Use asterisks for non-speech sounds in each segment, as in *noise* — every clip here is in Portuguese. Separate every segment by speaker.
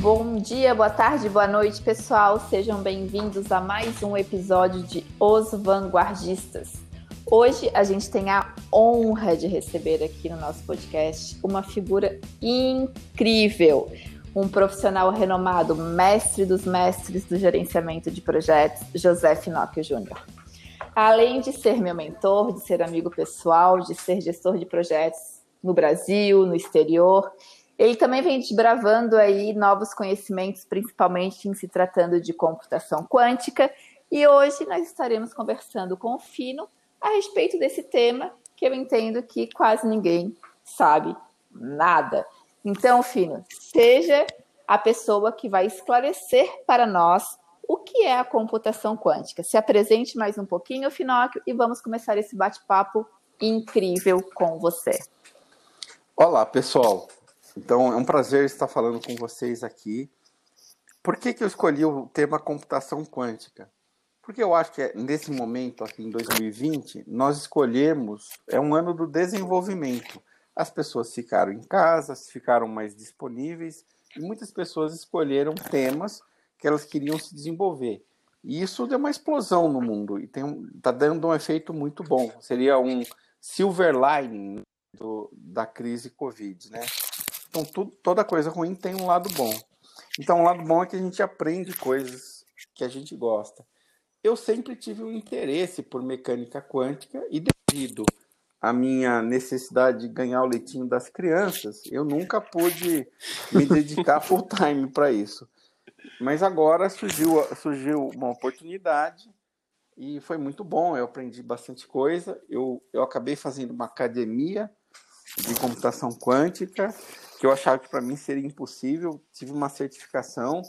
Speaker 1: Bom dia, boa tarde, boa noite, pessoal. Sejam bem-vindos a mais um episódio de Os Vanguardistas. Hoje a gente tem a honra de receber aqui no nosso podcast uma figura incrível, um profissional renomado, mestre dos mestres do gerenciamento de projetos, José Finocchio Júnior. Além de ser meu mentor, de ser amigo pessoal, de ser gestor de projetos no Brasil, no exterior, ele também vem desbravando aí novos conhecimentos, principalmente em se tratando de computação quântica. E hoje nós estaremos conversando com o Fino a respeito desse tema que eu entendo que quase ninguém sabe nada. Então, Fino, seja a pessoa que vai esclarecer para nós o que é a computação quântica. Se apresente mais um pouquinho, Finóquio, e vamos começar esse bate-papo incrível com você.
Speaker 2: Olá, pessoal. Então, é um prazer estar falando com vocês aqui. Por que, que eu escolhi o tema computação quântica? Porque eu acho que é, nesse momento, aqui em 2020, nós escolhemos, é um ano do desenvolvimento. As pessoas ficaram em casa, ficaram mais disponíveis, e muitas pessoas escolheram temas que elas queriam se desenvolver. E isso deu uma explosão no mundo e está dando um efeito muito bom. Seria um silver lining do, da crise Covid, né? Então, tudo, toda coisa ruim tem um lado bom. Então, o lado bom é que a gente aprende coisas que a gente gosta. Eu sempre tive um interesse por mecânica quântica e devido à minha necessidade de ganhar o leitinho das crianças, eu nunca pude me dedicar *laughs* full time para isso. Mas agora surgiu, surgiu uma oportunidade e foi muito bom. Eu aprendi bastante coisa. Eu, eu acabei fazendo uma academia de computação quântica que eu achava que para mim seria impossível. Tive uma certificação,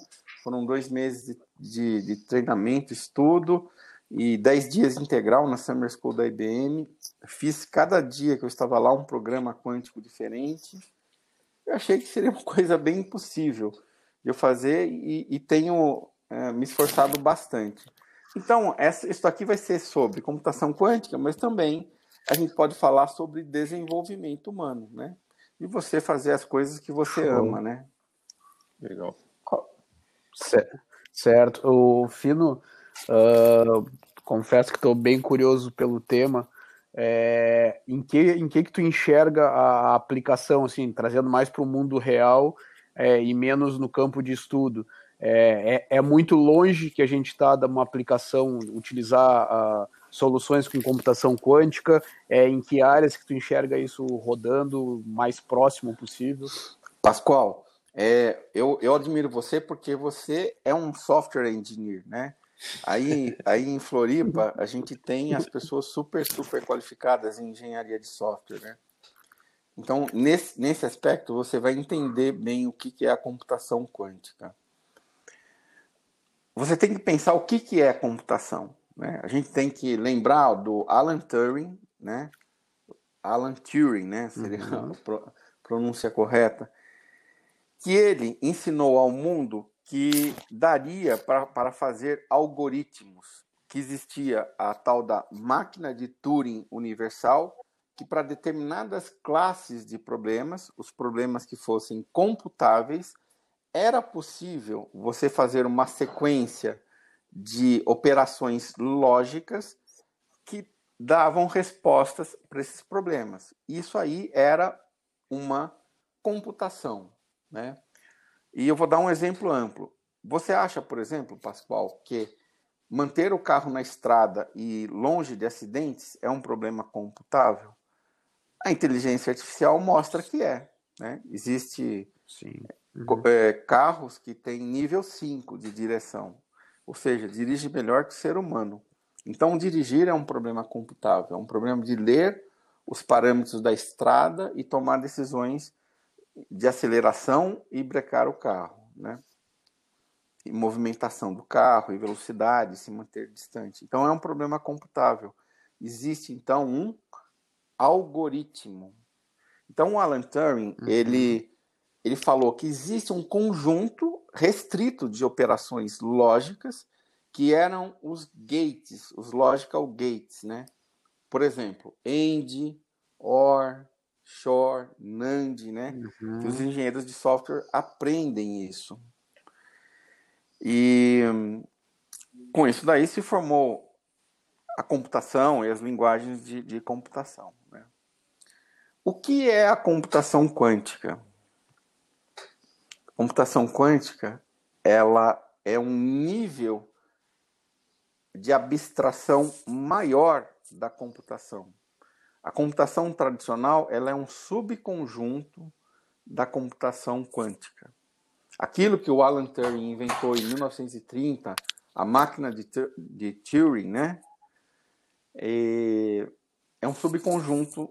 Speaker 2: foram dois meses de, de, de treinamento, estudo e dez dias integral na Summer School da IBM. Fiz cada dia que eu estava lá um programa quântico diferente. Eu achei que seria uma coisa bem impossível de eu fazer e, e tenho é, me esforçado bastante. Então, essa, isso aqui vai ser sobre computação quântica, mas também a gente pode falar sobre desenvolvimento humano, né? e você fazer as coisas que você ama, né?
Speaker 3: Legal. Certo. O Fino, uh, confesso que estou bem curioso pelo tema. É, em que em que que tu enxerga a aplicação, assim, trazendo mais para o mundo real é, e menos no campo de estudo? É, é, é muito longe que a gente está de uma aplicação, utilizar uh, soluções com computação quântica, é, em que áreas que tu enxerga isso rodando mais próximo possível?
Speaker 2: Pascoal, é, eu, eu admiro você porque você é um software engineer, né? Aí, aí em Floripa, a gente tem as pessoas super, super qualificadas em engenharia de software, né? Então, nesse, nesse aspecto, você vai entender bem o que, que é a computação quântica. Você tem que pensar o que, que é a computação. Né? A gente tem que lembrar do Alan Turing, né? Alan Turing, né? Seria uhum. *laughs* a pronúncia correta. Que ele ensinou ao mundo que daria pra, para fazer algoritmos, que existia a tal da máquina de Turing universal, que para determinadas classes de problemas, os problemas que fossem computáveis, era possível você fazer uma sequência de operações lógicas que davam respostas para esses problemas. Isso aí era uma computação, né? E eu vou dar um exemplo amplo. Você acha, por exemplo, Pascoal, que manter o carro na estrada e longe de acidentes é um problema computável? A inteligência artificial mostra que é. Né? Existe uhum. é, carros que têm nível 5 de direção ou seja, dirige melhor que o ser humano. Então, dirigir é um problema computável, é um problema de ler os parâmetros da estrada e tomar decisões de aceleração e brecar o carro, né? E movimentação do carro e velocidade, se manter distante. Então, é um problema computável. Existe, então, um algoritmo. Então, o Alan Turing, uhum. ele, ele falou que existe um conjunto restrito de operações lógicas, que eram os gates, os logical gates, né? Por exemplo, AND, OR, SHORE, NAND, né? Uhum. Os engenheiros de software aprendem isso. E com isso daí se formou a computação e as linguagens de, de computação. Né? O que é a computação quântica? Computação quântica ela é um nível de abstração maior da computação. A computação tradicional ela é um subconjunto da computação quântica. Aquilo que o Alan Turing inventou em 1930, a máquina de, de Turing, né? É, é um subconjunto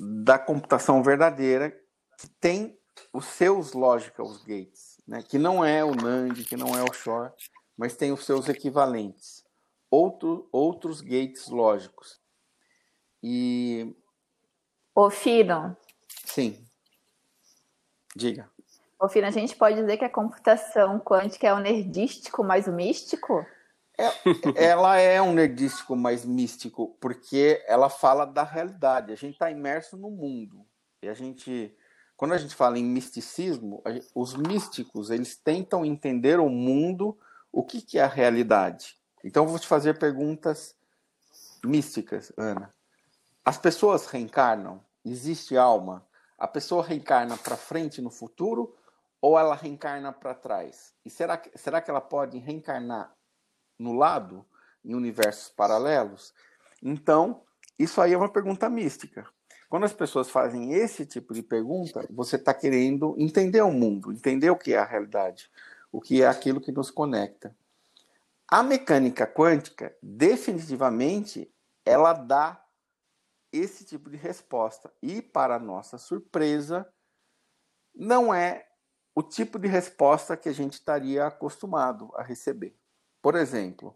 Speaker 2: da computação verdadeira que tem os seus logical gates, né? que não é o NAND, que não é o SHORE, mas tem os seus equivalentes, outro, outros gates lógicos. E.
Speaker 1: Ô, Fino.
Speaker 2: Sim. Diga.
Speaker 1: Ô, Fino, a gente pode dizer que a computação quântica é o nerdístico mais o místico?
Speaker 2: É, ela é um nerdístico mais místico, porque ela fala da realidade. A gente está imerso no mundo. E a gente, quando a gente fala em misticismo, os místicos, eles tentam entender o mundo, o que, que é a realidade. Então, eu vou te fazer perguntas místicas, Ana. As pessoas reencarnam? Existe alma? A pessoa reencarna para frente no futuro ou ela reencarna para trás? E será que, será que ela pode reencarnar no lado, em universos paralelos? Então, isso aí é uma pergunta mística. Quando as pessoas fazem esse tipo de pergunta, você está querendo entender o mundo, entender o que é a realidade, o que é aquilo que nos conecta. A mecânica quântica, definitivamente, ela dá esse tipo de resposta. E, para nossa surpresa, não é o tipo de resposta que a gente estaria acostumado a receber. Por exemplo,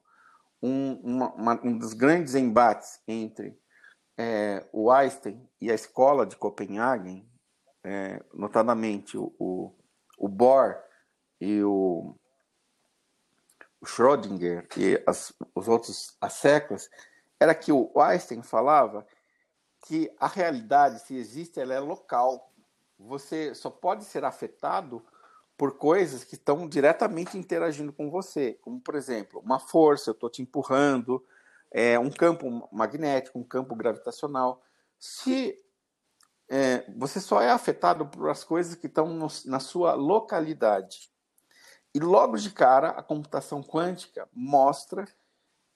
Speaker 2: um, uma, uma, um dos grandes embates entre é, o Einstein e a escola de Copenhague, é, notadamente o, o, o, Bohr e o, o Schrödinger e as, os outros as séculos, era que o Einstein falava que a realidade, se existe, ela é local. Você só pode ser afetado por coisas que estão diretamente interagindo com você, como por exemplo, uma força, eu estou te empurrando, é, um campo magnético, um campo gravitacional. Se é, você só é afetado por as coisas que estão na sua localidade. E logo de cara, a computação quântica mostra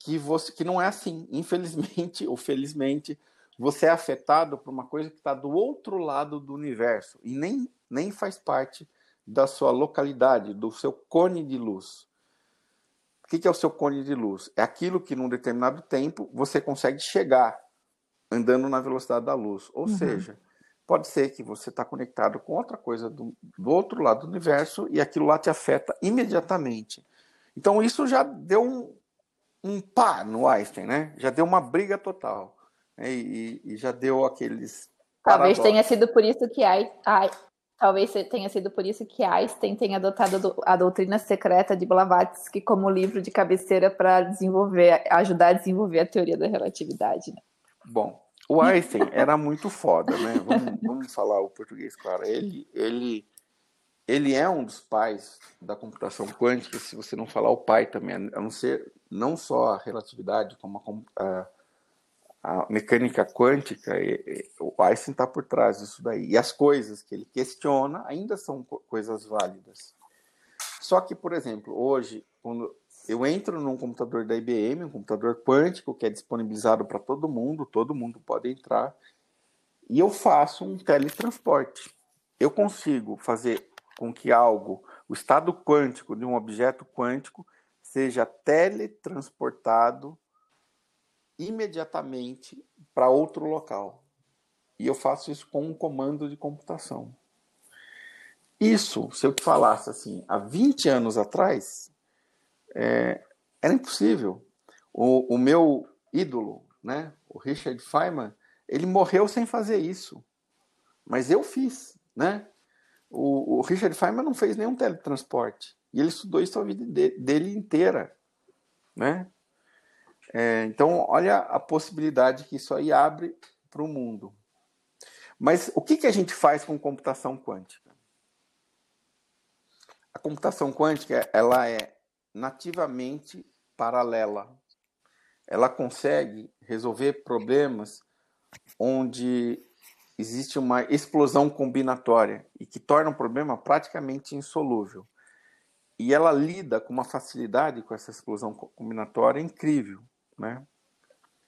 Speaker 2: que você que não é assim. Infelizmente ou felizmente, você é afetado por uma coisa que está do outro lado do universo e nem, nem faz parte da sua localidade, do seu cone de luz. O que é o seu cone de luz? É aquilo que, num determinado tempo, você consegue chegar andando na velocidade da luz. Ou uhum. seja, pode ser que você está conectado com outra coisa do, do, outro lado do universo e aquilo lá te afeta imediatamente. Então, isso já deu um, um pá no Einstein, né? Já deu uma briga total. Né? E, e, já deu aqueles.
Speaker 1: Talvez tenha sido por isso que Talvez tenha sido por isso que Einstein tenha adotado a doutrina secreta de Blavatsky como livro de cabeceira para desenvolver, ajudar a desenvolver a teoria da relatividade. Né?
Speaker 2: Bom, o Einstein *laughs* era muito foda, né? Vamos, vamos falar o português, claro. Ele, ele, ele é um dos pais da computação quântica, se você não falar o pai também, a não ser não só a relatividade, como a, a a mecânica quântica, o Einstein está por trás disso daí. E as coisas que ele questiona ainda são coisas válidas. Só que, por exemplo, hoje, quando eu entro num computador da IBM, um computador quântico que é disponibilizado para todo mundo, todo mundo pode entrar, e eu faço um teletransporte. Eu consigo fazer com que algo, o estado quântico de um objeto quântico, seja teletransportado imediatamente para outro local. E eu faço isso com um comando de computação. Isso, se eu te falasse assim, há 20 anos atrás, é, era impossível. O, o, meu ídolo, né, o Richard Feynman, ele morreu sem fazer isso. Mas eu fiz, né? O, o Richard Feynman não fez nenhum teletransporte. E ele estudou isso a vida de, dele inteira, né? É, então, olha a possibilidade que isso aí abre para o mundo. Mas o que, que a gente faz com computação quântica? A computação quântica ela é nativamente paralela. Ela consegue resolver problemas onde existe uma explosão combinatória e que torna o problema praticamente insolúvel. E ela lida com uma facilidade com essa explosão combinatória incrível. Né?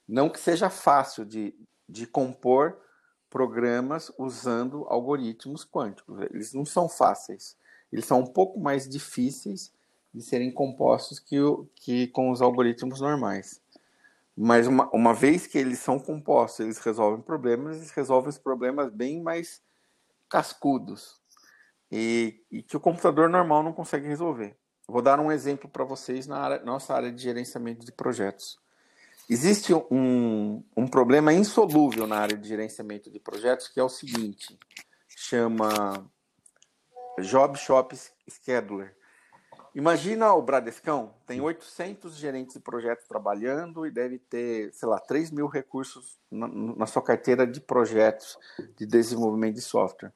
Speaker 2: Não que seja fácil de, de compor programas usando algoritmos quânticos. Eles não são fáceis. Eles são um pouco mais difíceis de serem compostos que, que com os algoritmos normais. Mas uma, uma vez que eles são compostos, eles resolvem problemas, eles resolvem os problemas bem mais cascudos e, e que o computador normal não consegue resolver. Vou dar um exemplo para vocês na área, nossa área de gerenciamento de projetos. Existe um, um problema insolúvel na área de gerenciamento de projetos que é o seguinte: chama Job Shop Scheduler. Imagina o Bradescão, tem 800 gerentes de projetos trabalhando e deve ter, sei lá, 3 mil recursos na, na sua carteira de projetos de desenvolvimento de software.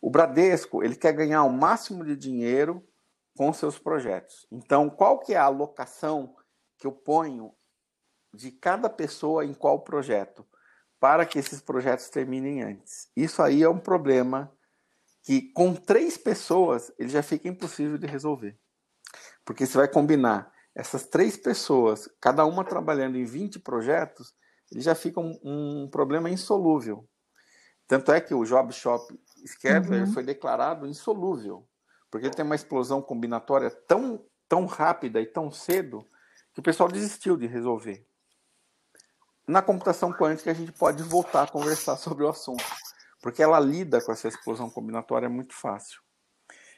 Speaker 2: O Bradesco, ele quer ganhar o máximo de dinheiro com seus projetos. Então, qual que é a alocação que eu ponho de cada pessoa em qual projeto, para que esses projetos terminem antes. Isso aí é um problema que com três pessoas ele já fica impossível de resolver. Porque você vai combinar essas três pessoas, cada uma trabalhando em 20 projetos, ele já fica um, um problema insolúvel. Tanto é que o Job Shop Scheduler uhum. foi declarado insolúvel, porque tem uma explosão combinatória tão, tão rápida e tão cedo que o pessoal desistiu de resolver na computação quântica a gente pode voltar a conversar sobre o assunto, porque ela lida com essa explosão combinatória muito fácil.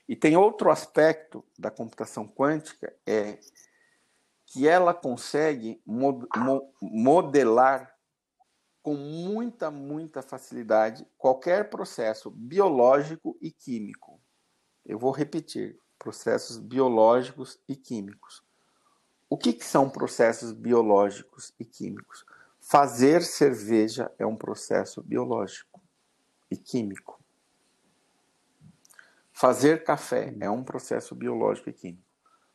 Speaker 2: E tem outro aspecto da computação quântica é que ela consegue modelar com muita, muita facilidade qualquer processo biológico e químico. Eu vou repetir: processos biológicos e químicos. O que, que são processos biológicos e químicos? Fazer cerveja é um processo biológico e químico. Fazer café é um processo biológico e químico.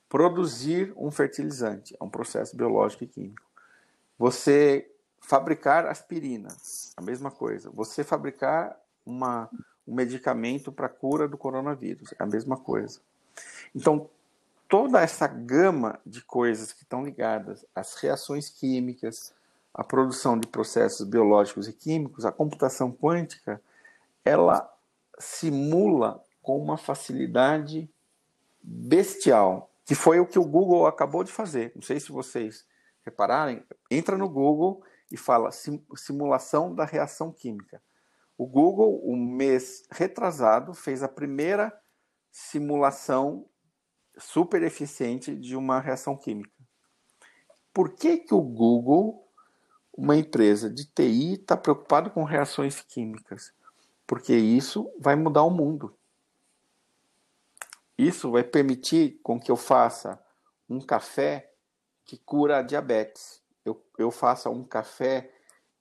Speaker 2: Produzir um fertilizante é um processo biológico e químico. Você fabricar aspirina, a mesma coisa. Você fabricar uma, um medicamento para cura do coronavírus, é a mesma coisa. Então, toda essa gama de coisas que estão ligadas às reações químicas, a produção de processos biológicos e químicos, a computação quântica, ela simula com uma facilidade bestial, que foi o que o Google acabou de fazer. Não sei se vocês repararem, entra no Google e fala simulação da reação química. O Google, um mês retrasado, fez a primeira simulação super eficiente de uma reação química. Por que, que o Google uma empresa de TI está preocupada com reações químicas, porque isso vai mudar o mundo. Isso vai permitir com que eu faça um café que cura a diabetes. Eu, eu faça um café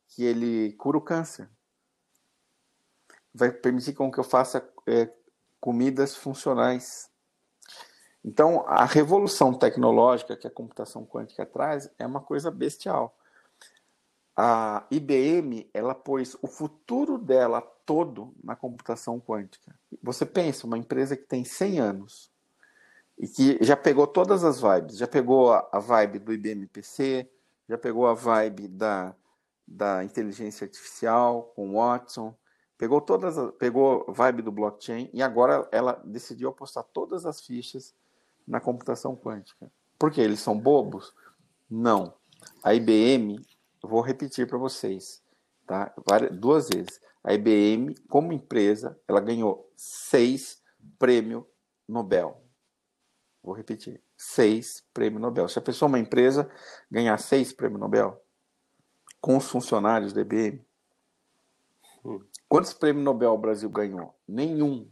Speaker 2: que ele cura o câncer. Vai permitir com que eu faça é, comidas funcionais. Então, a revolução tecnológica que a computação quântica traz é uma coisa bestial a IBM ela pôs o futuro dela todo na computação quântica. Você pensa, uma empresa que tem 100 anos e que já pegou todas as vibes, já pegou a, vibe do IBM PC, já pegou a vibe da, da inteligência artificial com Watson, pegou todas, pegou a vibe do blockchain e agora ela decidiu apostar todas as fichas na computação quântica. Por quê? Eles são bobos? Não. A IBM eu vou repetir para vocês, tá? Duas vezes. A IBM, como empresa, ela ganhou seis prêmios Nobel. Vou repetir. Seis prêmios Nobel. Se a pessoa, uma empresa, ganhar seis prêmios Nobel com os funcionários da IBM, hum. quantos prêmios Nobel o Brasil ganhou? Nenhum.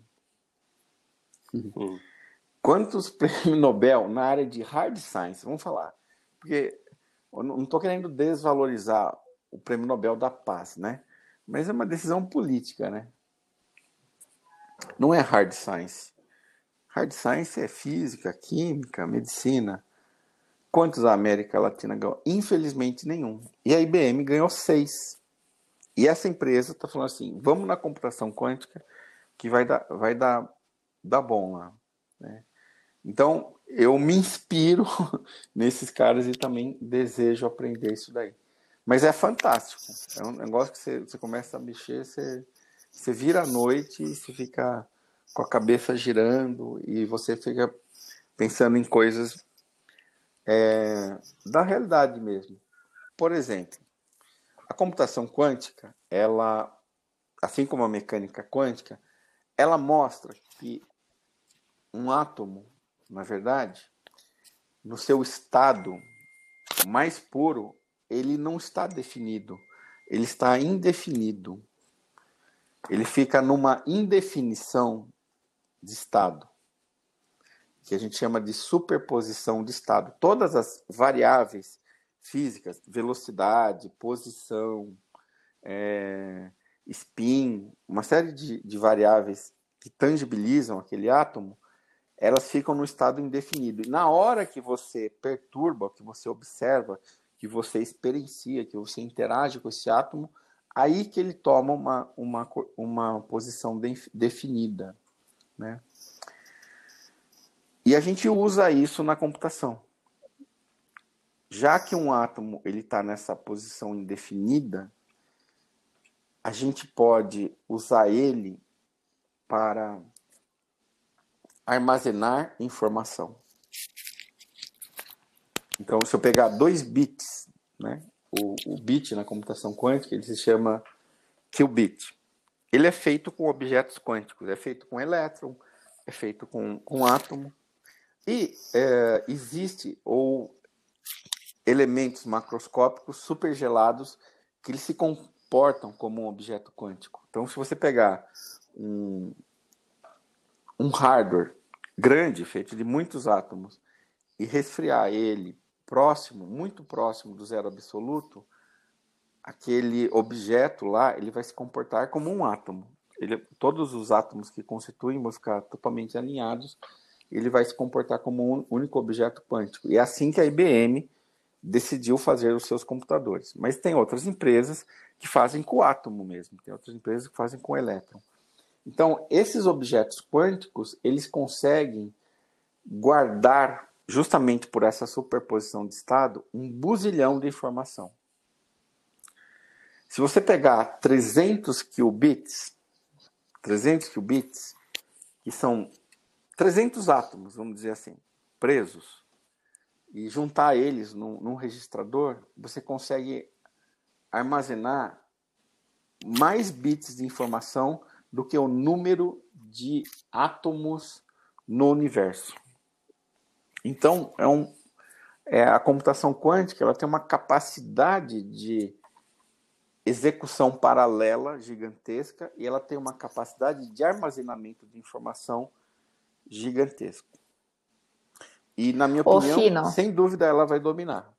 Speaker 2: Hum. Quantos prêmios Nobel na área de hard science? Vamos falar. Porque Eu não estou querendo desvalorizar o Prêmio Nobel da Paz, né? Mas é uma decisão política, né? Não é hard science. Hard science é física, química, medicina. Quantos a América Latina ganhou? Infelizmente nenhum. E a IBM ganhou seis. E essa empresa está falando assim: vamos na computação quântica que vai dar, vai dar, dar bom lá. Né? Então, eu me inspiro *laughs* nesses caras e também desejo aprender isso daí. Mas é fantástico. É um negócio que você, você começa a mexer, você, você vira à noite e você fica com a cabeça girando e você fica pensando em coisas é, da realidade mesmo. Por exemplo, a computação quântica, ela, assim como a mecânica quântica, ela mostra que um átomo, na verdade, no seu estado mais puro, ele não está definido, ele está indefinido. Ele fica numa indefinição de estado, que a gente chama de superposição de estado. Todas as variáveis físicas, velocidade, posição, é, spin, uma série de, de variáveis que tangibilizam aquele átomo, elas ficam no estado indefinido. E na hora que você perturba, que você observa, que você experiencia, que você interage com esse átomo, aí que ele toma uma, uma, uma posição de, definida. Né? E a gente usa isso na computação. Já que um átomo ele está nessa posição indefinida, a gente pode usar ele para armazenar informação. Então, se eu pegar dois bits, né, o, o bit na computação quântica, ele se chama qubit. Ele é feito com objetos quânticos, é feito com elétron, é feito com, com átomo. E é, existe ou elementos macroscópicos supergelados que eles se comportam como um objeto quântico. Então, se você pegar um, um hardware grande, feito de muitos átomos, e resfriar ele próximo, muito próximo do zero absoluto, aquele objeto lá, ele vai se comportar como um átomo. Ele, todos os átomos que constituem vão ficar totalmente alinhados, ele vai se comportar como um único objeto quântico. E é assim que a IBM decidiu fazer os seus computadores. Mas tem outras empresas que fazem com átomo mesmo, tem outras empresas que fazem com elétron. Então, esses objetos quânticos, eles conseguem guardar justamente por essa superposição de estado, um buzilhão de informação. Se você pegar 300 qubits, 300 qubits, que são 300 átomos, vamos dizer assim, presos, e juntar eles num, num registrador, você consegue armazenar mais bits de informação do que o número de átomos no universo. Então, é um, é, a computação quântica ela tem uma capacidade de execução paralela gigantesca e ela tem uma capacidade de armazenamento de informação gigantesca. E, na minha opinião, sem dúvida, ela vai dominar.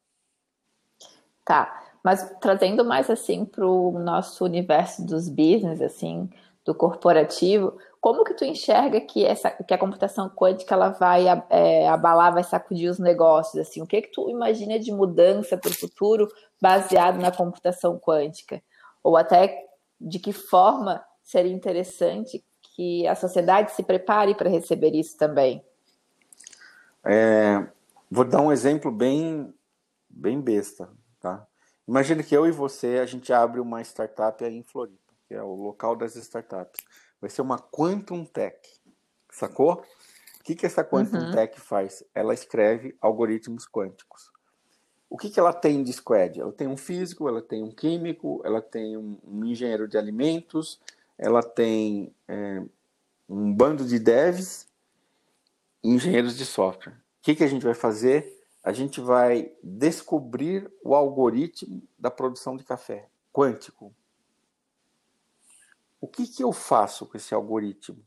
Speaker 1: Tá, mas trazendo mais assim para o nosso universo dos business, assim, do corporativo, como que tu enxerga que essa que a computação quântica ela vai é, abalar, vai sacudir os negócios assim? O que que tu imagina de mudança para o futuro baseado na computação quântica? Ou até de que forma seria interessante que a sociedade se prepare para receber isso também?
Speaker 2: É, vou dar um exemplo bem bem besta, tá? Imagina que eu e você a gente abre uma startup aí em Floripa que é o local das startups. Vai ser uma Quantum Tech, sacou? O que, que essa Quantum uhum. Tech faz? Ela escreve algoritmos quânticos. O que, que ela tem de squad? Ela tem um físico, ela tem um químico, ela tem um, um engenheiro de alimentos, ela tem é, um bando de devs e engenheiros de software. O que, que a gente vai fazer? A gente vai descobrir o algoritmo da produção de café quântico. O que, que eu faço com esse algoritmo?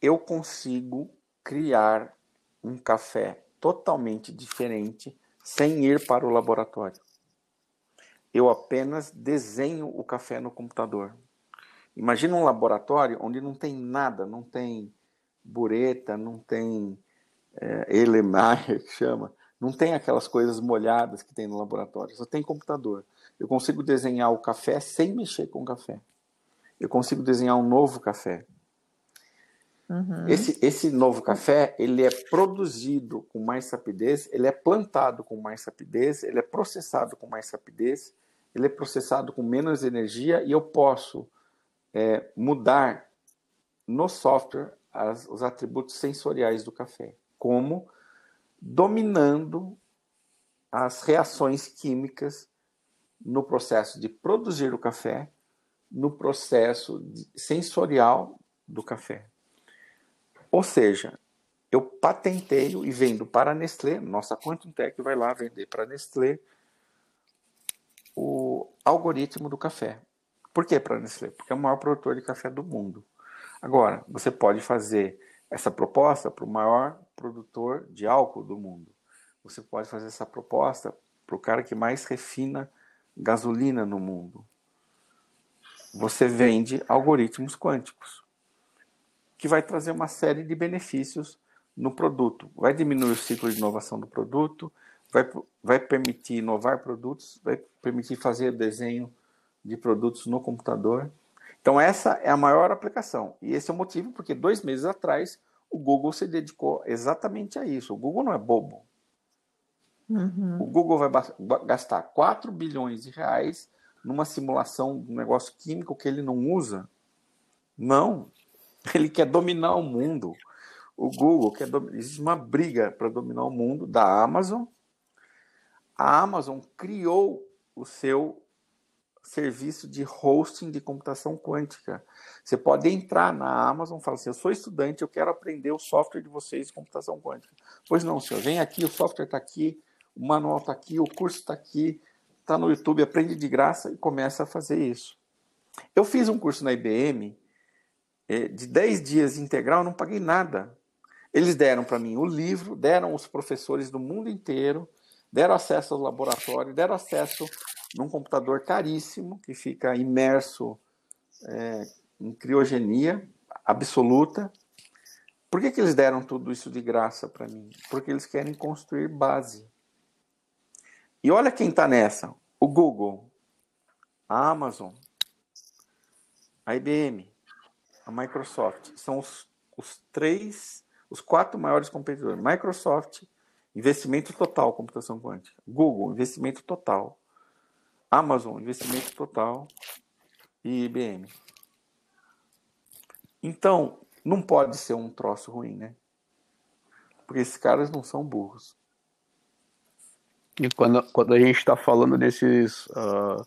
Speaker 2: Eu consigo criar um café totalmente diferente, sem ir para o laboratório. Eu apenas desenho o café no computador. Imagina um laboratório onde não tem nada, não tem bureta, não tem é, Elemeyer, *laughs* que chama, não tem aquelas coisas molhadas que tem no laboratório, só tem computador. Eu consigo desenhar o café sem mexer com o café. Eu consigo desenhar um novo café. Uhum. Esse, esse novo café, ele é produzido com mais rapidez, ele é plantado com mais rapidez, ele é processado com mais rapidez, ele é processado com menos energia e eu posso é, mudar no software as, os atributos sensoriais do café, como dominando as reações químicas no processo de produzir o café, no processo sensorial do café. Ou seja, eu patenteio e vendo para a Nestlé, nossa Quantum Tech vai lá vender para a Nestlé o algoritmo do café. Por que para a Nestlé? Porque é o maior produtor de café do mundo. Agora, você pode fazer essa proposta para o maior produtor de álcool do mundo. Você pode fazer essa proposta para o cara que mais refina gasolina no mundo. Você vende algoritmos quânticos que vai trazer uma série de benefícios no produto. Vai diminuir o ciclo de inovação do produto, vai, vai permitir inovar produtos, vai permitir fazer desenho de produtos no computador. Então, essa é a maior aplicação. E esse é o motivo porque dois meses atrás o Google se dedicou exatamente a isso. O Google não é bobo. Uhum. O Google vai gastar 4 bilhões de reais numa simulação de um negócio químico que ele não usa. Não, *laughs* ele quer dominar o mundo. O Google quer existe uma briga para dominar o mundo da Amazon. A Amazon criou o seu serviço de hosting de computação quântica. Você pode entrar na Amazon e falar assim: Eu sou estudante, eu quero aprender o software de vocês de computação quântica. Pois não, senhor, vem aqui, o software está aqui, o manual está aqui, o curso está aqui, está no YouTube, aprende de graça e começa a fazer isso. Eu fiz um curso na IBM é, de 10 dias integral, não paguei nada. Eles deram para mim o livro, deram os professores do mundo inteiro, deram acesso ao laboratório, deram acesso num computador caríssimo que fica imerso é, em criogenia absoluta. Por que, que eles deram tudo isso de graça para mim? Porque eles querem construir base. E olha quem está nessa: o Google, a Amazon, a IBM, a Microsoft. São os, os três, os quatro maiores competidores. Microsoft, investimento total computação quântica. Google, investimento total. Amazon, investimento total. E IBM. Então, não pode ser um troço ruim, né? Porque esses caras não são burros.
Speaker 3: E quando, quando a gente está falando desses. Uh,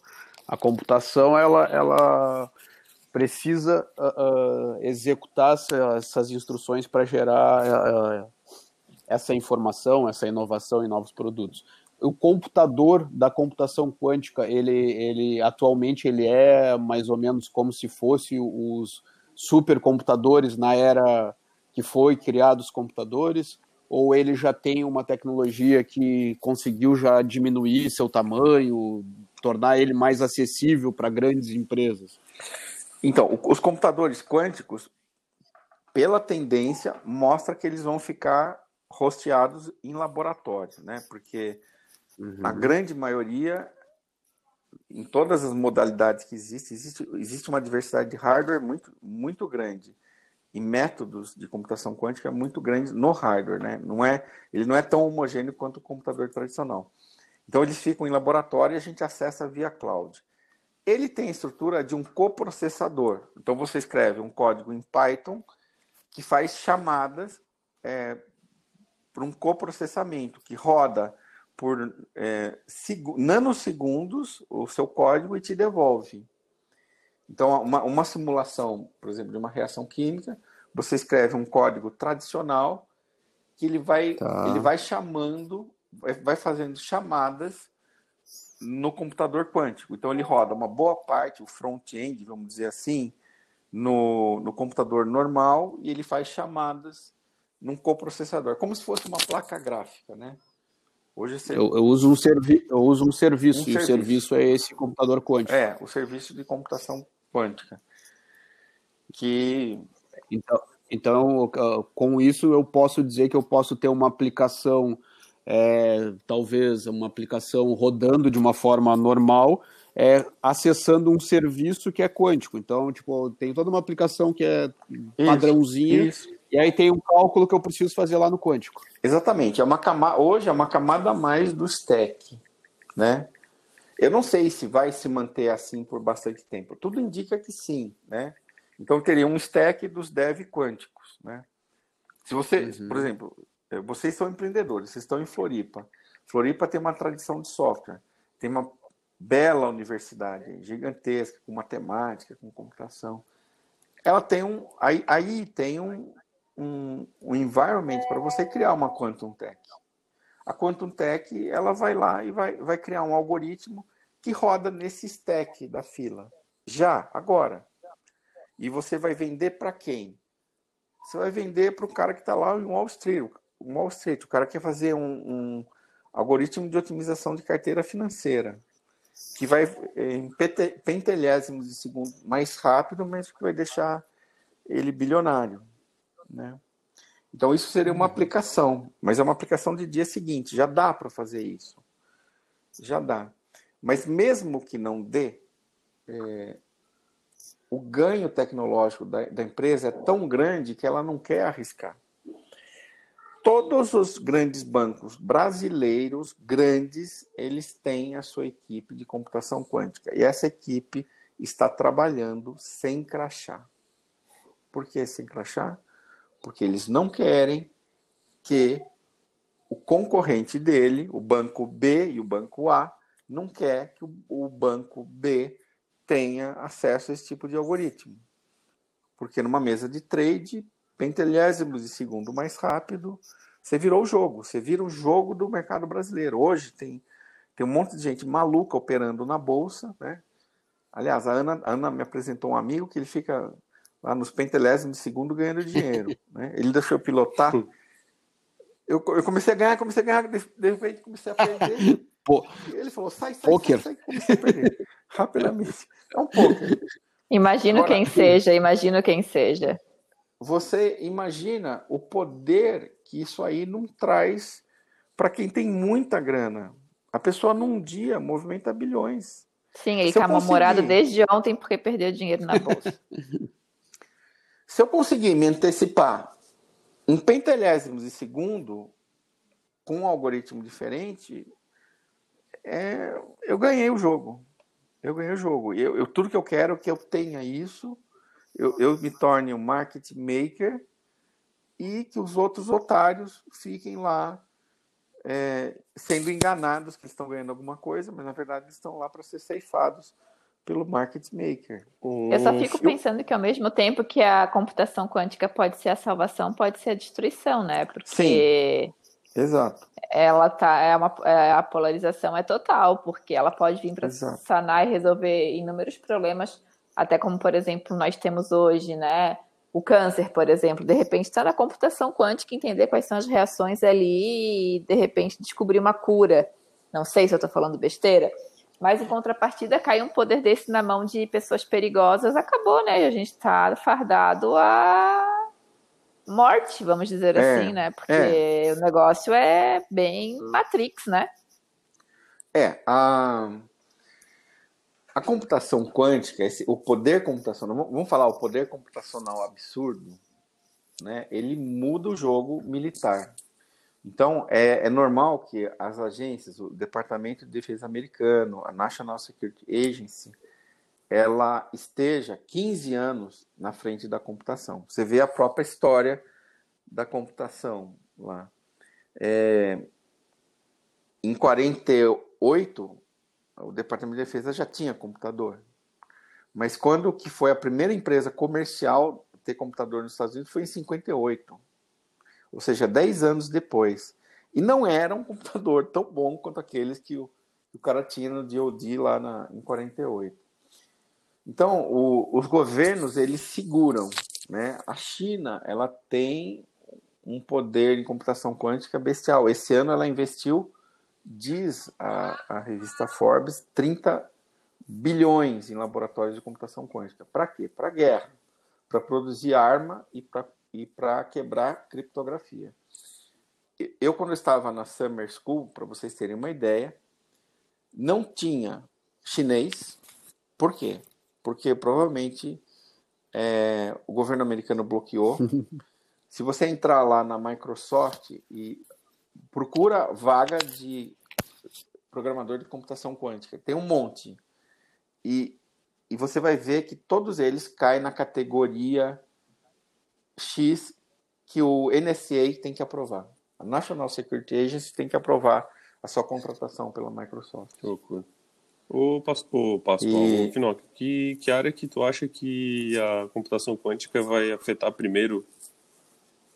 Speaker 3: a computação, ela, ela precisa uh, executar essa, essas instruções para gerar uh, essa informação, essa inovação em novos produtos. O computador da computação quântica, ele, ele atualmente ele é mais ou menos como se fosse os supercomputadores na era que foi criados os computadores, ou ele já tem uma tecnologia que conseguiu já diminuir seu tamanho, tornar ele mais acessível para grandes empresas?
Speaker 2: Então, os computadores quânticos, pela tendência, mostra que eles vão ficar rosteados em laboratório, né? Porque uhum. a grande maioria, em todas as modalidades que existem, existe, existe uma diversidade de hardware muito, muito grande e métodos de computação quântica muito grande no hardware, né? Não é, ele não é tão homogêneo quanto o computador tradicional. Então eles ficam em laboratório e a gente acessa via cloud. Ele tem a estrutura de um coprocessador. Então você escreve um código em Python que faz chamadas é, para um coprocessamento, que roda por é, nanosegundos o seu código e te devolve. Então, uma, uma simulação, por exemplo, de uma reação química, você escreve um código tradicional que ele vai, tá. ele vai chamando, vai, fazendo chamadas no computador quântico. Então ele roda uma boa parte, o front-end, vamos dizer assim, no, no computador normal e ele faz chamadas num coprocessador, como se fosse uma placa gráfica, né?
Speaker 3: Hoje você... eu, eu, uso um servi... eu uso um serviço, um e serviço. o serviço é esse computador quântico.
Speaker 2: É, o serviço de computação quântica. Que.
Speaker 3: Então, então, com isso, eu posso dizer que eu posso ter uma aplicação, é, talvez uma aplicação rodando de uma forma normal, é, acessando um serviço que é quântico. Então, tipo, tem toda uma aplicação que é padrãozinha. Isso, isso. E aí tem um cálculo que eu preciso fazer lá no quântico.
Speaker 2: Exatamente. É uma camada, hoje é uma camada a mais do stack, né? Eu não sei se vai se manter assim por bastante tempo. Tudo indica que sim, né? Então teria um stack dos dev quânticos, né? Se você, uhum. por exemplo, eh, vocês são empreendedores, vocês estão em Floripa. Floripa tem uma tradição de software, tem uma bela universidade, gigantesca, com matemática, com computação. Ela tem um, aí, aí tem um, um, um environment para você criar uma Quantum Tech. A Quantum Tech ela vai lá e vai, vai criar um algoritmo que roda nesse stack da fila. Já, agora. E você vai vender para quem? Você vai vender para o cara que está lá em Wall Street. O Wall Street, o cara quer fazer um, um algoritmo de otimização de carteira financeira que vai em pentelésimos de segundo mais rápido, mas que vai deixar ele bilionário. Né? Então, isso seria uma uhum. aplicação, mas é uma aplicação de dia seguinte, já dá para fazer isso. Já dá. Mas mesmo que não dê, é, o ganho tecnológico da, da empresa é tão grande que ela não quer arriscar. Todos os grandes bancos brasileiros, grandes, eles têm a sua equipe de computação quântica. E essa equipe está trabalhando sem crachá. Por que sem crachá? Porque eles não querem que o concorrente dele, o banco B e o banco A, não quer que o, banco B tenha acesso a esse tipo de algoritmo. Porque numa mesa de trade, pentelésimos de segundo mais rápido, você virou o jogo, você vira o jogo do mercado brasileiro. Hoje tem, tem um monte de gente maluca operando na bolsa, né? Aliás, a Ana, a Ana me apresentou um amigo que ele fica lá nos pentelésimos de segundo ganhando dinheiro. *laughs* né? Ele deixou eu pilotar. Eu, eu comecei a ganhar, comecei a ganhar, de, de repente comecei a perder. *laughs* Pô. ele falou: sai, sai, poker. sai, sai, comecei a perder. *laughs* Rapidamente. É um poker.
Speaker 1: Imagino Agora, quem seja, imagino quem seja.
Speaker 2: Você imagina o poder que isso aí não traz para quem tem muita grana. A pessoa num dia movimenta bilhões.
Speaker 1: Sim, ele está mal-humorado desde ontem porque perdeu dinheiro na bolsa.
Speaker 2: Se eu conseguir me antecipar em pentelésimos de segundo, com um algoritmo diferente, é, eu ganhei o jogo. Eu ganhei o jogo. Eu, eu, tudo que eu quero é que eu tenha isso, eu, eu me torne um market maker e que os outros otários fiquem lá é, sendo enganados que estão ganhando alguma coisa, mas na verdade estão lá para ser ceifados pelo market maker.
Speaker 1: Eu só fico pensando que ao mesmo tempo que a computação quântica pode ser a salvação, pode ser a destruição, né? Porque
Speaker 2: Sim. Exato.
Speaker 1: Ela tá é uma é, a polarização é total, porque ela pode vir para sanar e resolver inúmeros problemas, até como por exemplo nós temos hoje, né? O câncer, por exemplo, de repente está na computação quântica entender quais são as reações ali e de repente descobrir uma cura. Não sei se eu estou falando besteira, mas em contrapartida, cair um poder desse na mão de pessoas perigosas, acabou, né? A gente está fardado a morte, vamos dizer é, assim, né? Porque é. o negócio é bem Matrix, né?
Speaker 2: É, a, a computação quântica, esse, o poder computacional, vamos falar, o poder computacional absurdo, né? Ele muda o jogo militar. Então, é, é, normal que as agências, o Departamento de Defesa americano, a National Security Agency, ela esteja 15 anos na frente da computação. Você vê a própria história da computação lá. É, em 48, o Departamento de Defesa já tinha computador. Mas quando que foi a primeira empresa comercial a ter computador nos Estados Unidos foi em 58 ou seja, 10 anos depois. E não era um computador tão bom quanto aqueles que o, que o cara tinha no DoD lá na, em 48. Então, o, os governos, eles seguram. Né? A China, ela tem um poder em computação quântica bestial. Esse ano ela investiu diz a, a revista Forbes, 30 bilhões em laboratórios de computação quântica. Para quê? Para guerra, para produzir arma e para e para quebrar criptografia. Eu, quando estava na Summer School, para vocês terem uma ideia, não tinha chinês. Por quê? Porque provavelmente é, o governo americano bloqueou. *laughs* Se você entrar lá na Microsoft e procura vaga de programador de computação quântica, tem um monte. E, e você vai ver que todos eles caem na categoria X que o NSA tem que aprovar. A National Security Agency tem que aprovar a sua contratação pela Microsoft.
Speaker 4: Que loucura. Ô, Pascoal, e... Finocchio, que, que área que tu acha que a computação quântica vai afetar primeiro?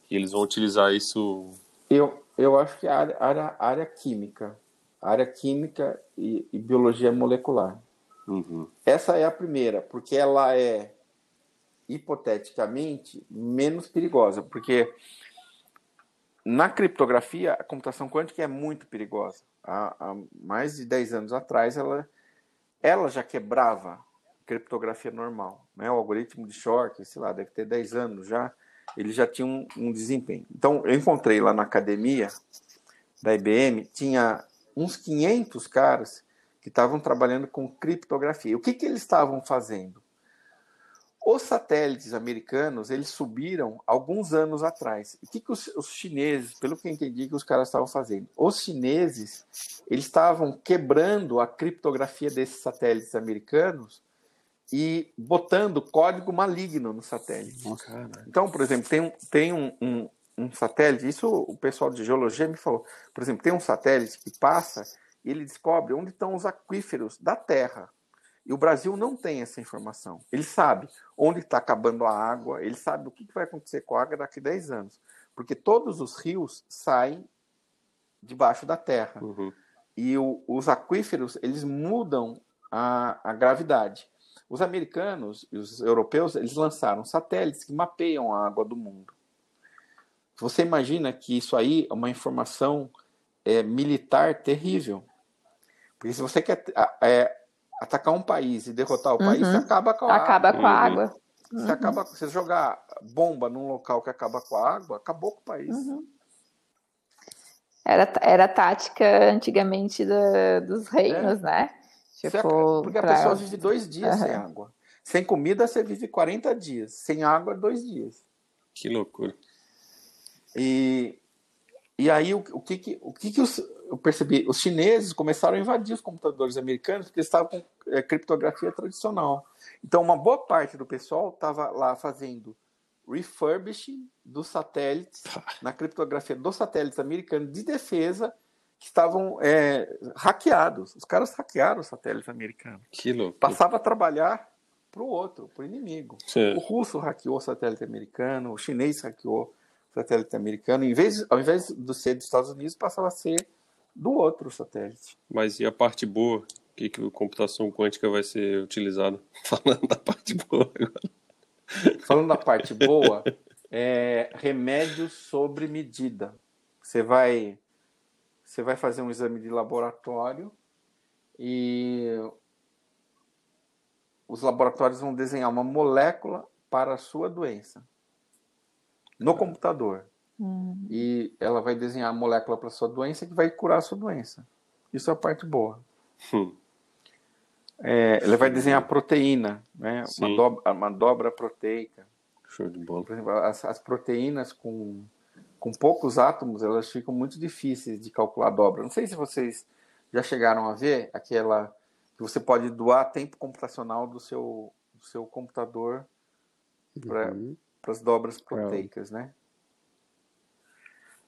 Speaker 4: Que eles vão utilizar isso?
Speaker 2: Eu, eu acho que a área, área, área química. área química e, e biologia molecular.
Speaker 4: Uhum.
Speaker 2: Essa é a primeira, porque ela é, hipoteticamente, menos perigosa. Porque na criptografia, a computação quântica é muito perigosa. Há, há mais de 10 anos atrás, ela, ela já quebrava criptografia normal. Né? O algoritmo de Shor, sei lá, deve ter 10 anos já, ele já tinha um, um desempenho. Então, eu encontrei lá na academia da IBM, tinha uns 500 caras que estavam trabalhando com criptografia. O que, que eles estavam fazendo? Os satélites americanos, eles subiram alguns anos atrás. O que, que os, os chineses, pelo que eu entendi que os caras estavam fazendo? Os chineses, eles estavam quebrando a criptografia desses satélites americanos e botando código maligno no satélite.
Speaker 4: Nossa,
Speaker 2: então, por exemplo, tem, um, tem um, um, um, satélite, isso o pessoal de geologia me falou, por exemplo, tem um satélite que passa e ele descobre onde estão os aquíferos da Terra. E o Brasil não tem essa informação. Ele sabe onde está acabando a água, ele sabe o que vai acontecer com a água daqui a 10 anos. Porque todos os rios saem debaixo da terra.
Speaker 4: Uhum.
Speaker 2: E o, os aquíferos, eles mudam a, a gravidade. Os americanos e os europeus, eles lançaram satélites que mapeiam a água do mundo. Você imagina que isso aí é uma informação é, militar terrível. Porque se você quer é, atacar um país e derrotar o país,
Speaker 1: uhum.
Speaker 2: você acaba com a
Speaker 1: acaba
Speaker 2: água.
Speaker 1: com a água.
Speaker 2: Você, uhum. acaba, você jogar bomba num local que acaba com a água, acabou com o país.
Speaker 1: Uhum. Era, era a tática antigamente da, dos reinos, é. né?
Speaker 2: Tipo, porque pra... a pessoa vive dois dias sem água. Sem comida, você vive 40 dias. Sem água, dois dias.
Speaker 4: Que loucura.
Speaker 2: E, e aí, o, o que, que, o que, que os, eu percebi, os chineses começaram a invadir os computadores americanos porque eles estavam com é, criptografia tradicional. Então, uma boa parte do pessoal estava lá fazendo refurbishing dos satélites, *laughs* na criptografia dos satélites americanos de defesa, que estavam é, hackeados. Os caras hackearam os satélites americanos.
Speaker 4: Que louco.
Speaker 2: Passava a trabalhar para o outro, para o inimigo.
Speaker 4: Sim.
Speaker 2: O russo hackeou o satélite americano, o chinês hackeou satélite americano. Em vez, ao invés de ser dos Estados Unidos, passava a ser do outro satélite.
Speaker 4: Mas e a parte boa? O que, que a computação quântica vai ser utilizada? *laughs* Falando da parte boa agora.
Speaker 2: Falando da parte boa, é remédio sobre medida. Você vai, você vai fazer um exame de laboratório e os laboratórios vão desenhar uma molécula para a sua doença no computador.
Speaker 1: Uhum.
Speaker 2: E ela vai desenhar a molécula para sua doença que vai curar a sua doença. Isso é a parte boa.
Speaker 4: Hum.
Speaker 2: É, ela vai desenhar a proteína, né? uma, dobra, uma dobra proteica.
Speaker 4: Show de bola.
Speaker 2: Por exemplo, as, as, proteínas com, com poucos átomos, elas ficam muito difíceis de calcular a dobra. Não sei se vocês já chegaram a ver aquela que você pode doar tempo computacional do seu, do seu computador para as dobras proteicas, né?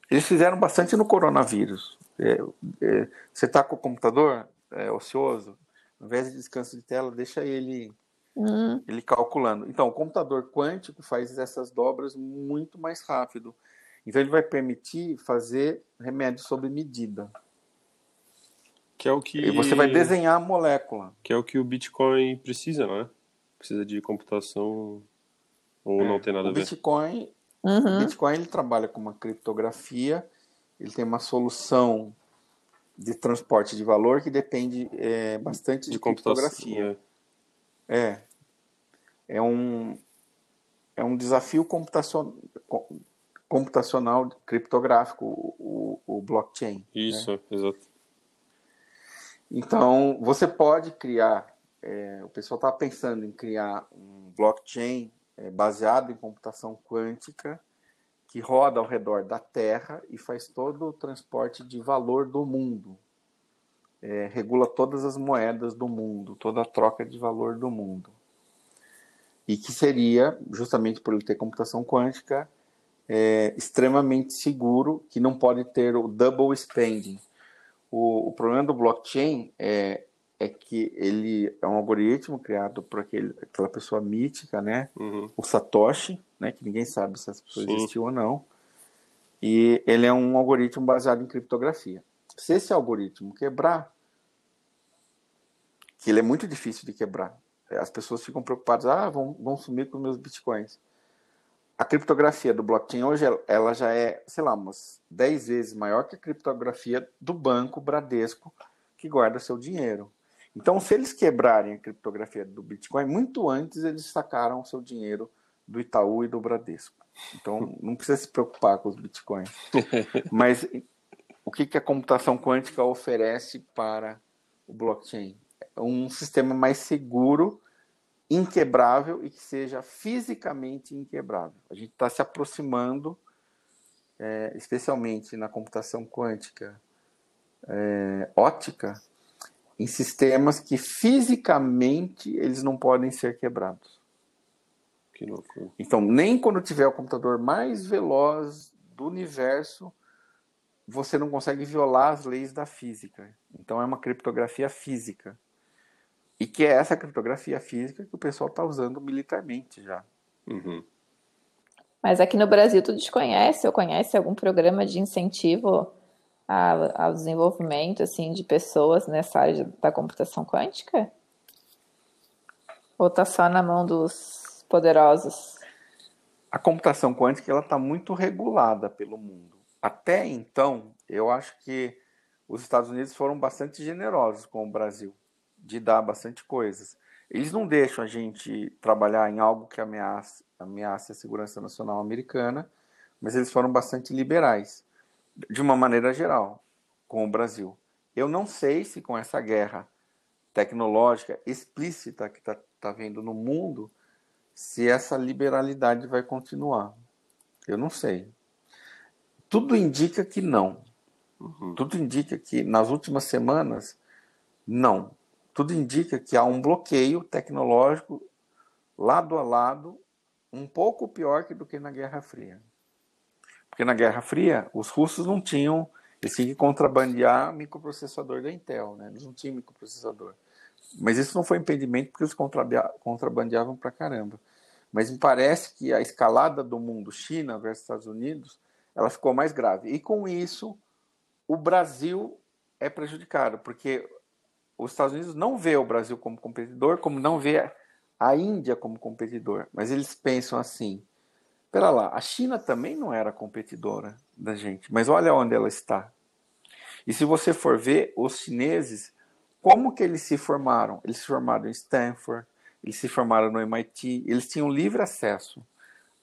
Speaker 2: Eles fizeram bastante no coronavírus. É, é, você está com o computador é, ocioso, ao invés de descanso de tela, deixa ele,
Speaker 1: uhum.
Speaker 2: ele calculando. Então, o computador quântico faz essas dobras muito mais rápido. Então, ele vai permitir fazer remédio sob medida.
Speaker 4: Que é o que.
Speaker 2: E você vai desenhar a molécula.
Speaker 4: Que é o que o Bitcoin precisa, não é? Precisa de computação ou
Speaker 2: é,
Speaker 4: não tem nada a
Speaker 2: ver?
Speaker 4: O
Speaker 2: Bitcoin
Speaker 1: Uhum.
Speaker 2: O Bitcoin ele trabalha com uma criptografia, ele tem uma solução de transporte de valor que depende é, bastante de, de criptografia. É. é. É um, é um desafio computacional, computacional criptográfico, o, o blockchain. Né?
Speaker 4: Isso, né? exato.
Speaker 2: Então, você pode criar, é, o pessoal está pensando em criar um blockchain é, baseado em computação quântica que roda ao redor da Terra e faz todo o transporte de valor do mundo. É, regula todas as moedas do mundo, toda a troca de valor do mundo. E que seria, justamente por ele ter computação quântica, é, extremamente seguro, que não pode ter o double spending. O, o problema do blockchain é, é que ele é um algoritmo criado por aquele, aquela pessoa mítica, né? Uhum. O Satoshi, né? Que ninguém sabe se essa pessoa Sim. existiu ou não. E ele é um algoritmo baseado em criptografia. Se esse algoritmo quebrar, que ele é muito difícil de quebrar, as pessoas ficam preocupadas, ah, vão, vão sumir com meus bitcoins a criptografia do blockchain hoje ela já é, sei lá, umas 10 vezes maior que a criptografia do banco Bradesco que guarda seu dinheiro. Então, se eles quebrarem a criptografia do Bitcoin, muito antes eles sacaram o seu dinheiro do Itaú e do Bradesco. Então, *laughs* não precisa se preocupar com os Bitcoins. *laughs* Mas o que, que a computação quântica oferece para o blockchain? Um sistema mais seguro inquebrável e que seja fisicamente inquebrável. A gente está se aproximando, é, especialmente na computação quântica é, ótica, em sistemas que fisicamente eles não podem ser quebrados.
Speaker 4: Que loucura.
Speaker 2: Então, nem quando tiver o computador mais veloz do universo, você não consegue violar as leis da física. Então, é uma criptografia física. E que é essa criptografia física que o pessoal está usando militarmente já.
Speaker 4: Uhum.
Speaker 1: Mas aqui no Brasil tu desconhece ou conhece algum programa de incentivo ao desenvolvimento assim de pessoas nessa área da computação quântica? Ou está só na mão dos poderosos?
Speaker 2: A computação quântica ela está muito regulada pelo mundo. Até então, eu acho que os Estados Unidos foram bastante generosos com o Brasil de dar bastante coisas. Eles não deixam a gente trabalhar em algo que ameaça, ameaça a segurança nacional americana, mas eles foram bastante liberais, de uma maneira geral, com o Brasil. Eu não sei se com essa guerra tecnológica explícita que está tá vendo no mundo, se essa liberalidade vai continuar. Eu não sei. Tudo indica que não. Uhum. Tudo indica que nas últimas semanas, não tudo indica que há um bloqueio tecnológico lado a lado, um pouco pior do que na Guerra Fria. Porque na Guerra Fria, os russos não tinham, eles tinham que contrabandear microprocessador da Intel, né? eles não tinham microprocessador. Mas isso não foi impedimento porque eles contrabandeavam pra caramba. Mas me parece que a escalada do mundo, China versus Estados Unidos, ela ficou mais grave. E com isso, o Brasil é prejudicado, porque os Estados Unidos não vê o Brasil como competidor, como não vê a Índia como competidor, mas eles pensam assim: pera lá, a China também não era competidora da gente, mas olha onde ela está. E se você for ver os chineses, como que eles se formaram? Eles se formaram em Stanford, eles se formaram no MIT, eles tinham livre acesso.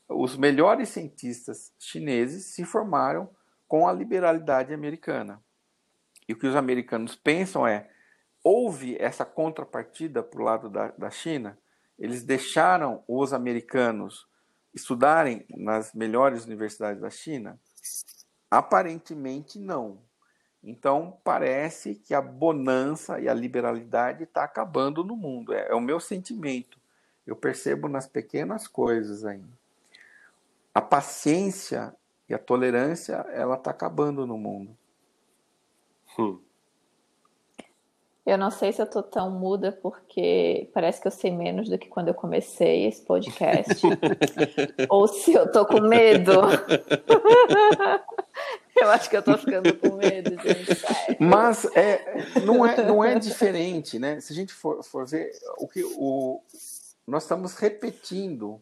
Speaker 2: Os melhores cientistas chineses se formaram com a liberalidade americana. E o que os americanos pensam é: houve essa contrapartida para o lado da, da China, eles deixaram os americanos estudarem nas melhores universidades da China? Aparentemente não. Então parece que a bonança e a liberalidade está acabando no mundo. É, é, o meu sentimento. Eu percebo nas pequenas coisas aí. A paciência e a tolerância ela está acabando no mundo.
Speaker 4: Hum.
Speaker 1: Eu não sei se eu tô tão muda porque parece que eu sei menos do que quando eu comecei esse podcast. *laughs* Ou se eu tô com medo. *laughs* eu acho que eu tô ficando com medo, gente. Sério.
Speaker 2: Mas é, não, é, não é diferente, né? Se a gente for, for ver o que o, nós estamos repetindo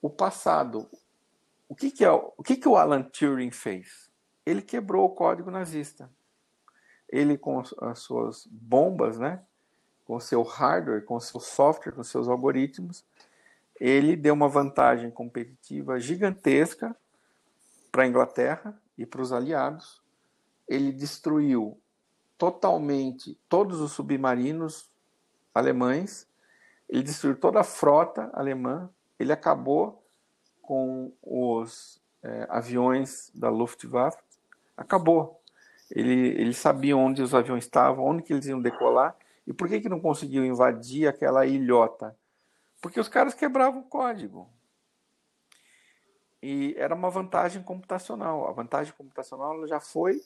Speaker 2: o passado. O que, que, é, o que, que o Alan Turing fez? Ele quebrou o código nazista ele com as suas bombas, né? Com seu hardware, com seu software, com seus algoritmos, ele deu uma vantagem competitiva gigantesca para a Inglaterra e para os aliados. Ele destruiu totalmente todos os submarinos alemães, ele destruiu toda a frota alemã, ele acabou com os é, aviões da Luftwaffe, acabou. Ele, ele sabia onde os aviões estavam, onde que eles iam decolar, e por que, que não conseguiu invadir aquela ilhota? Porque os caras quebravam o código. E era uma vantagem computacional. A vantagem computacional já foi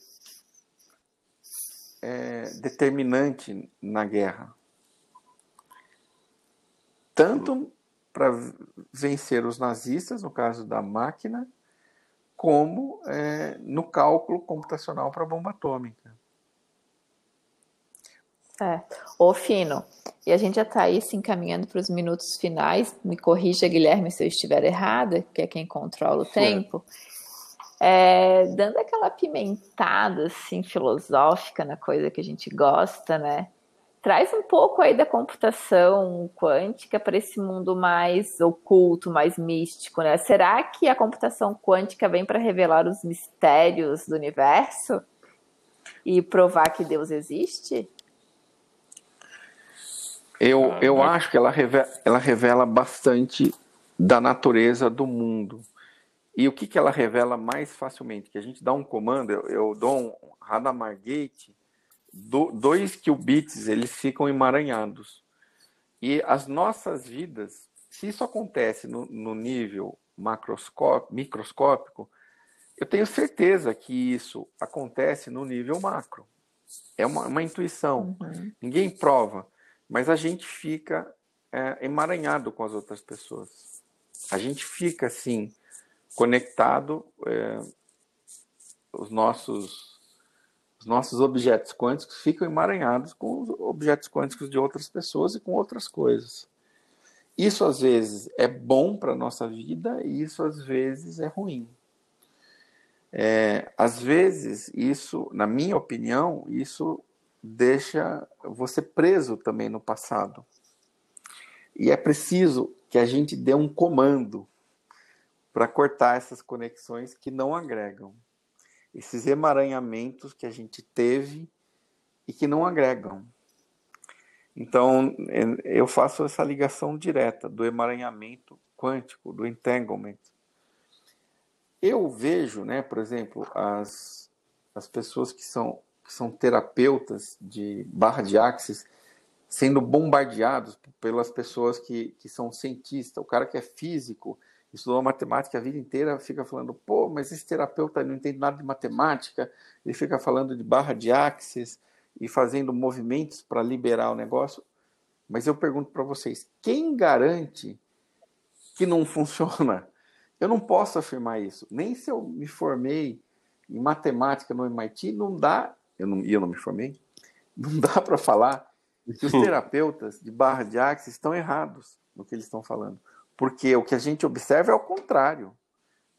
Speaker 2: é, determinante na guerra. Tanto para vencer os nazistas, no caso da máquina, como é, no cálculo computacional para a bomba atômica.
Speaker 1: É. Ô, Fino, e a gente já está aí se encaminhando para os minutos finais. Me corrija, Guilherme, se eu estiver errada, que é quem controla o tempo. É, dando aquela pimentada assim filosófica na coisa que a gente gosta, né? Traz um pouco aí da computação quântica para esse mundo mais oculto, mais místico, né? Será que a computação quântica vem para revelar os mistérios do universo e provar que Deus existe?
Speaker 2: Eu, ah, eu acho que ela revela, ela revela bastante da natureza do mundo. E o que, que ela revela mais facilmente? Que a gente dá um comando, eu, eu dou um Hadamard Gate, do, dois qubits, eles ficam emaranhados. E as nossas vidas, se isso acontece no, no nível microscópico, eu tenho certeza que isso acontece no nível macro. É uma, uma intuição. Uhum. Ninguém prova, mas a gente fica é, emaranhado com as outras pessoas. A gente fica assim conectado é, os nossos os nossos objetos quânticos ficam emaranhados com os objetos quânticos de outras pessoas e com outras coisas. Isso às vezes é bom para a nossa vida e isso às vezes é ruim. É, às vezes, isso, na minha opinião, isso deixa você preso também no passado. E é preciso que a gente dê um comando para cortar essas conexões que não agregam. Esses emaranhamentos que a gente teve e que não agregam. Então, eu faço essa ligação direta do emaranhamento quântico, do entanglement. Eu vejo, né, por exemplo, as, as pessoas que são, que são terapeutas de barra de axis sendo bombardeados pelas pessoas que, que são cientistas. O cara que é físico, estudou matemática a vida inteira, fica falando, pô, mas esse terapeuta não entende nada de matemática, ele fica falando de barra de axis e fazendo movimentos para liberar o negócio. Mas eu pergunto para vocês, quem garante que não *laughs* funciona? Eu não posso afirmar isso. Nem se eu me formei em matemática no MIT, não dá, eu não, eu não me formei, *laughs* não dá para falar que os *laughs* terapeutas de barra de axis estão errados no que eles estão falando. Porque o que a gente observa é o contrário.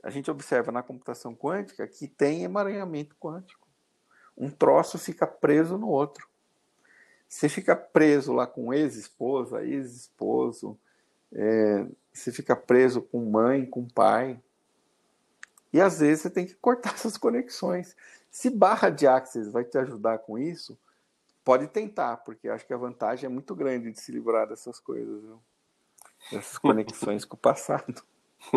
Speaker 2: A gente observa na computação quântica que tem emaranhamento quântico. Um troço fica preso no outro. Você fica preso lá com ex-esposa, ex-esposo, é, você fica preso com mãe, com pai. E às vezes você tem que cortar *laughs* essas conexões. Se barra de Axis vai te ajudar com isso, pode tentar, porque acho que a vantagem é muito grande de se livrar dessas coisas. Viu? Essas conexões com o passado. *laughs*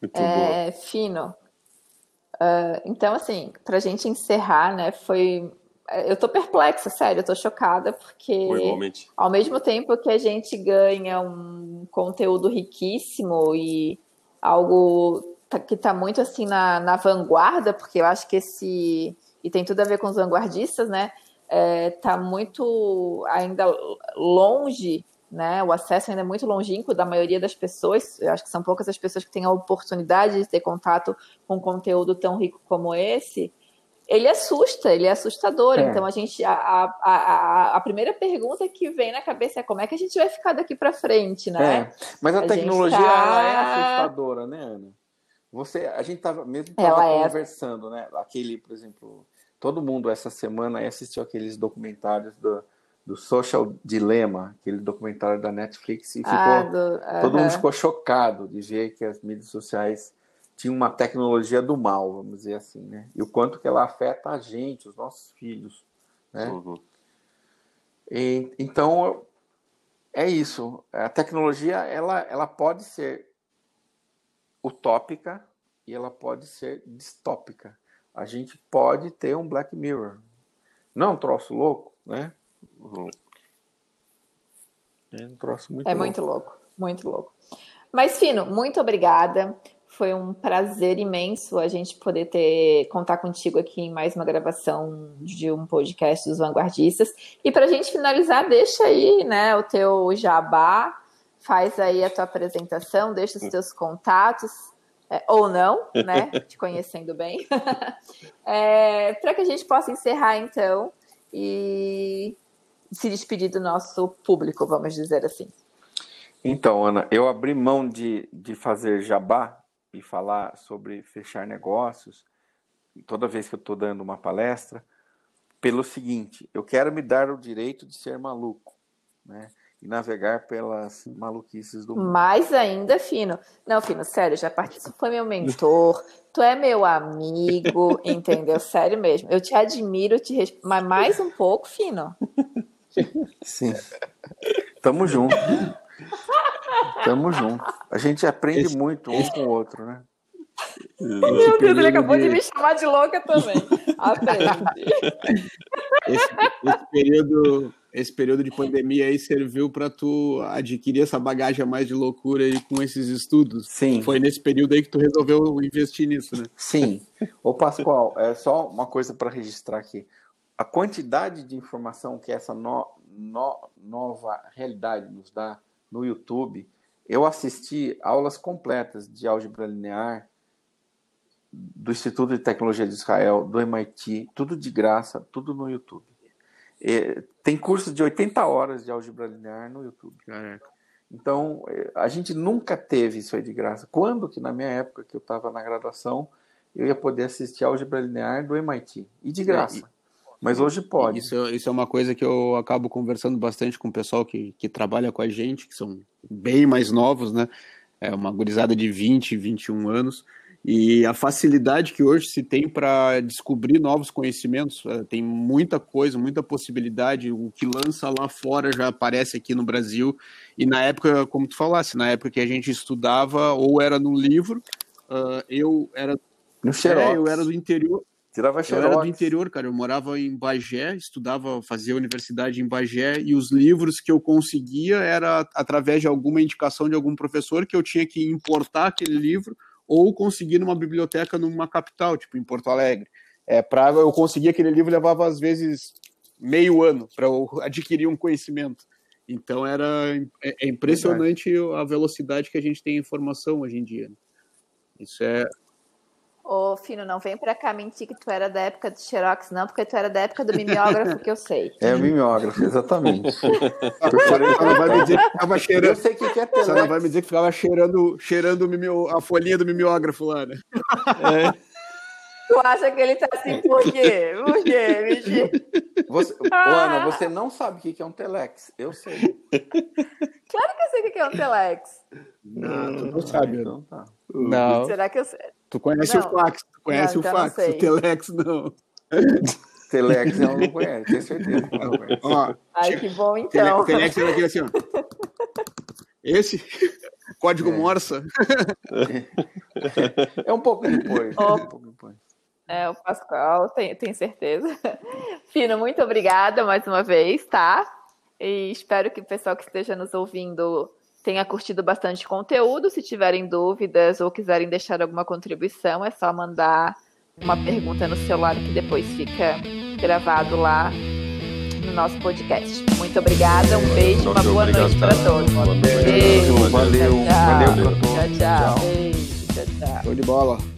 Speaker 1: Muito é, bom. Fino. Uh, então, assim, para a gente encerrar, né, foi. Eu tô perplexa, sério, eu tô chocada, porque ao mesmo tempo que a gente ganha um conteúdo riquíssimo e algo tá, que está muito assim na, na vanguarda, porque eu acho que esse. E tem tudo a ver com os vanguardistas, né? Está é, muito ainda longe né? O acesso ainda é muito longínquo da maioria das pessoas. Eu acho que são poucas as pessoas que têm a oportunidade de ter contato com conteúdo tão rico como esse. Ele assusta, ele é assustador. É. Então a gente, a, a, a, a, primeira pergunta que vem na cabeça é como é que a gente vai ficar daqui para frente, né?
Speaker 2: É. Mas a, tecnologia tá... é assustadora, né, Ana? Você, a gente estava mesmo tava é. conversando, é. né? Aquele, por exemplo, todo mundo essa semana assistiu aqueles documentários do, do Social Dilemma, aquele documentário da Netflix, e ficou, ah, do, uh -huh. todo mundo ficou chocado de ver que as mídias sociais tinham uma tecnologia do mal, vamos dizer assim, né? E o quanto que ela afeta a gente, os nossos filhos, né? Uhum. E, então, é isso. A tecnologia, ela, ela pode ser utópica e ela pode ser distópica. A gente pode ter um Black Mirror. Não é um troço louco, né? Uhum.
Speaker 1: É um troço muito é louco. muito louco, muito louco. Mas, Fino, muito obrigada. Foi um prazer imenso a gente poder ter contar contigo aqui em mais uma gravação de um podcast dos vanguardistas. E para a gente finalizar, deixa aí, né, o teu jabá, faz aí a tua apresentação, deixa os teus contatos. É, ou não, né? *laughs* Te conhecendo bem, *laughs* é, para que a gente possa encerrar então e se despedir do nosso público, vamos dizer assim.
Speaker 2: Então, Ana, eu abri mão de, de fazer jabá e falar sobre fechar negócios toda vez que eu estou dando uma palestra, pelo seguinte: eu quero me dar o direito de ser maluco, né? E navegar pelas maluquices do mundo.
Speaker 1: Mais ainda, Fino. Não, Fino, sério, já participou, foi meu mentor, tu é meu amigo, entendeu? Sério mesmo. Eu te admiro, te resp... mas mais um pouco, Fino.
Speaker 2: Sim. Tamo junto. Tamo junto. A gente aprende esse, muito um esse... com o outro, né?
Speaker 1: Meu Deus, ele acabou de... de me chamar de louca também. Aprende.
Speaker 3: Esse, esse, período, esse período de pandemia aí serviu para tu adquirir essa bagagem a mais de loucura aí com esses estudos.
Speaker 2: Sim.
Speaker 3: Foi nesse período aí que tu resolveu investir nisso, né?
Speaker 2: Sim. Ô Pascoal, é só uma coisa para registrar aqui. A quantidade de informação que essa no, no, nova realidade nos dá no YouTube, eu assisti aulas completas de álgebra linear do Instituto de Tecnologia de Israel, do MIT, tudo de graça, tudo no YouTube. E, tem curso de 80 horas de álgebra linear no YouTube. Caraca. Então, é, a gente nunca teve isso aí de graça. Quando que na minha época que eu estava na graduação, eu ia poder assistir álgebra linear do MIT? E de graça. É, mas hoje pode.
Speaker 3: Isso, isso é uma coisa que eu acabo conversando bastante com o pessoal que, que trabalha com a gente, que são bem mais novos, né? É uma gurizada de 20, 21 anos. E a facilidade que hoje se tem para descobrir novos conhecimentos, é, tem muita coisa, muita possibilidade. O que lança lá fora já aparece aqui no Brasil. E na época, como tu falasse, na época que a gente estudava, ou era no livro, uh, eu era.
Speaker 2: No Xerox.
Speaker 3: É, eu era do interior.
Speaker 2: Tirava
Speaker 3: xerox. Eu era do interior, cara. Eu morava em Bagé, estudava, fazia universidade em Bagé, e os livros que eu conseguia era através de alguma indicação de algum professor que eu tinha que importar aquele livro ou conseguir numa biblioteca numa capital, tipo em Porto Alegre. É, para eu conseguir aquele livro levava às vezes meio ano para eu adquirir um conhecimento. Então era é, é impressionante a velocidade que a gente tem informação hoje em dia. Isso é
Speaker 1: Ô, Fino, não vem pra cá mentir que tu era da época do Xerox, não, porque tu era da época do mimeógrafo que eu sei.
Speaker 2: É o mimeógrafo, exatamente. *laughs*
Speaker 3: Você não vai me dizer que ficava cheirando. Eu sei que que é Você não vai me dizer que ficava cheirando, cheirando a folhinha do mimeógrafo lá, né? É.
Speaker 1: Tu acha que ele tá assim por quê? Por quê, Vicky?
Speaker 2: Você, ah. Ana, você não sabe o que é um telex. Eu sei.
Speaker 1: Claro que eu sei o que é um telex.
Speaker 3: Não, tu não sabe. Então tá.
Speaker 1: Não. Será que eu sei?
Speaker 3: Tu conhece não. o fax, tu conhece não, o então fax, o telex não. *laughs*
Speaker 2: Telex eu não conheço, tenho certeza não conhece. Ó,
Speaker 1: Ai, que bom então.
Speaker 3: Telex era aqui assim, ó. Esse *laughs* código é. Morsa.
Speaker 2: É um pouco depois. Oh. É, um pouco depois.
Speaker 1: é, o Pascoal, tenho, tenho certeza. *laughs* Fino, muito obrigada mais uma vez, tá? E espero que o pessoal que esteja nos ouvindo tenha curtido bastante conteúdo. Se tiverem dúvidas ou quiserem deixar alguma contribuição, é só mandar uma pergunta no celular que depois fica gravado lá no nosso podcast. Muito obrigada, um beijo, uma boa noite para todos.
Speaker 2: Beijo, valeu,
Speaker 1: tchau,
Speaker 2: valeu,
Speaker 1: tchau, tchau, tchau, Beijo, tchau, tchau.
Speaker 3: Show de bola.